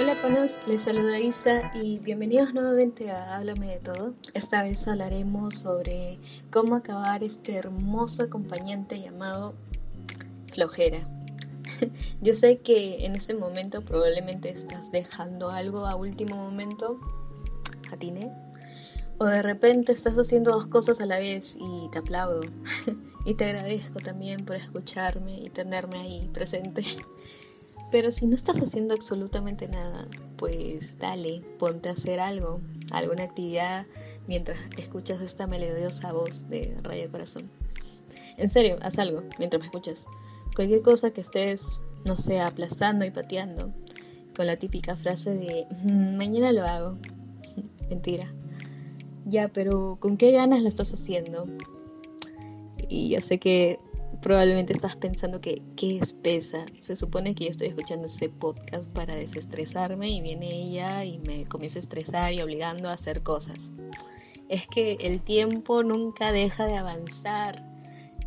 Hola panos, les saluda Isa y bienvenidos nuevamente a Háblame de todo. Esta vez hablaremos sobre cómo acabar este hermoso acompañante llamado flojera. Yo sé que en este momento probablemente estás dejando algo a último momento, atine, o de repente estás haciendo dos cosas a la vez y te aplaudo. y te agradezco también por escucharme y tenerme ahí presente. Pero si no estás haciendo absolutamente nada, pues dale, ponte a hacer algo, alguna actividad mientras escuchas esta melodiosa voz de Radio Corazón. En serio, haz algo mientras me escuchas. Cualquier cosa que estés, no sé, aplazando y pateando, con la típica frase de mm, mañana lo hago. Mentira. Ya, pero ¿con qué ganas la estás haciendo? Y ya sé que probablemente estás pensando que qué espesa. Se supone que yo estoy escuchando ese podcast para desestresarme y viene ella y me comienza a estresar y obligando a hacer cosas. Es que el tiempo nunca deja de avanzar,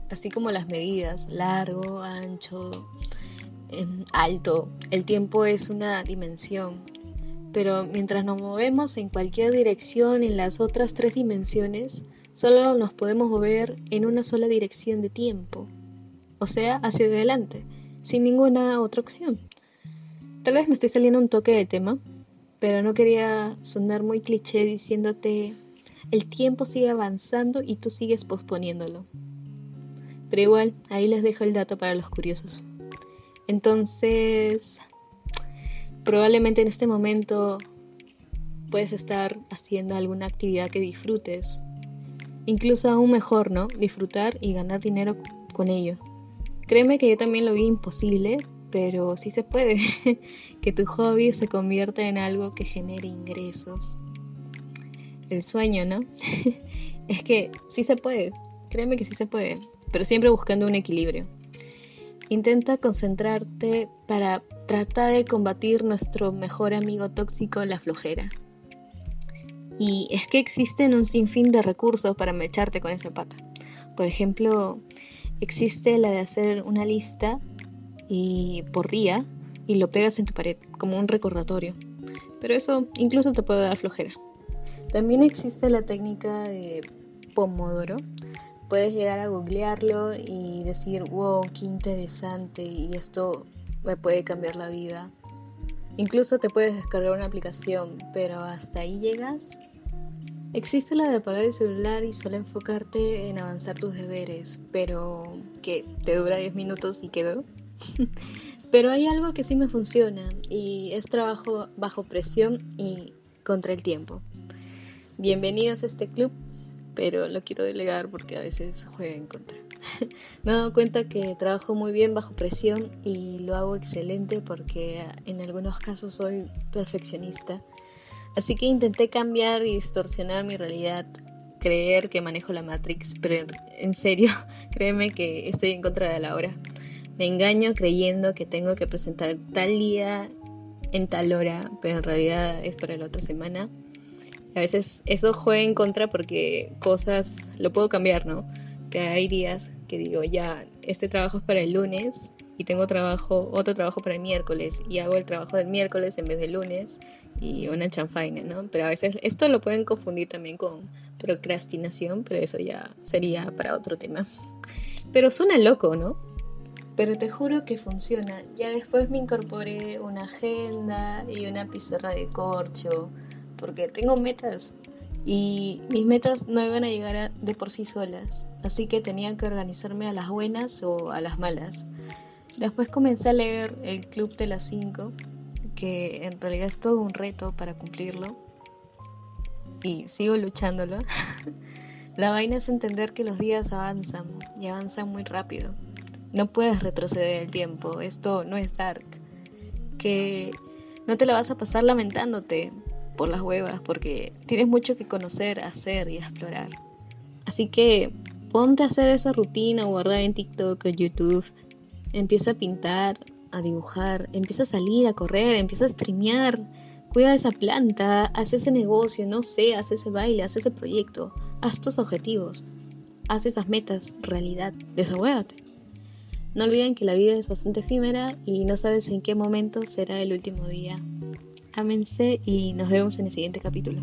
así como las medidas, largo, ancho, em, alto. El tiempo es una dimensión, pero mientras nos movemos en cualquier dirección en las otras tres dimensiones, solo nos podemos mover en una sola dirección de tiempo o sea, hacia adelante, sin ninguna otra opción. Tal vez me estoy saliendo un toque de tema, pero no quería sonar muy cliché diciéndote el tiempo sigue avanzando y tú sigues posponiéndolo. Pero igual, ahí les dejo el dato para los curiosos. Entonces, probablemente en este momento puedes estar haciendo alguna actividad que disfrutes. Incluso aún mejor, ¿no? Disfrutar y ganar dinero con ello. Créeme que yo también lo vi imposible, pero sí se puede. que tu hobby se convierta en algo que genere ingresos. El sueño, ¿no? es que sí se puede. Créeme que sí se puede, pero siempre buscando un equilibrio. Intenta concentrarte para tratar de combatir nuestro mejor amigo tóxico, la flojera. Y es que existen un sinfín de recursos para mecharte con ese pata. Por ejemplo, existe la de hacer una lista y por día y lo pegas en tu pared como un recordatorio. Pero eso incluso te puede dar flojera. También existe la técnica de Pomodoro. Puedes llegar a googlearlo y decir, wow, qué interesante y esto me puede cambiar la vida. Incluso te puedes descargar una aplicación, pero hasta ahí llegas Existe la de apagar el celular y solo enfocarte en avanzar tus deberes, pero que te dura 10 minutos y quedó. pero hay algo que sí me funciona y es trabajo bajo presión y contra el tiempo. Bienvenidos a este club, pero lo quiero delegar porque a veces juega en contra. me he dado cuenta que trabajo muy bien bajo presión y lo hago excelente porque en algunos casos soy perfeccionista Así que intenté cambiar y distorsionar mi realidad, creer que manejo la Matrix, pero en serio, créeme que estoy en contra de la hora. Me engaño creyendo que tengo que presentar tal día en tal hora, pero en realidad es para la otra semana. A veces eso juega en contra porque cosas lo puedo cambiar, ¿no? Que hay días que digo, ya, este trabajo es para el lunes y tengo trabajo, otro trabajo para el miércoles y hago el trabajo del miércoles en vez del lunes y una chanfaina, ¿no? Pero a veces esto lo pueden confundir también con procrastinación, pero eso ya sería para otro tema. Pero suena loco, ¿no? Pero te juro que funciona. Ya después me incorporé una agenda y una pizarra de corcho, porque tengo metas y mis metas no iban a llegar de por sí solas, así que tenía que organizarme a las buenas o a las malas. Después comencé a leer El Club de las 5, que en realidad es todo un reto para cumplirlo. Y sigo luchándolo. la vaina es entender que los días avanzan y avanzan muy rápido. No puedes retroceder el tiempo, esto no es Dark. Que no te la vas a pasar lamentándote por las huevas porque tienes mucho que conocer, hacer y explorar. Así que ponte a hacer esa rutina guardada en TikTok o YouTube Empieza a pintar, a dibujar, empieza a salir, a correr, empieza a streamear. Cuida esa planta, haz ese negocio, no sé, haz ese baile, haz ese proyecto, haz tus objetivos, haz esas metas realidad, desahuévate. No olviden que la vida es bastante efímera y no sabes en qué momento será el último día. Ámense y nos vemos en el siguiente capítulo.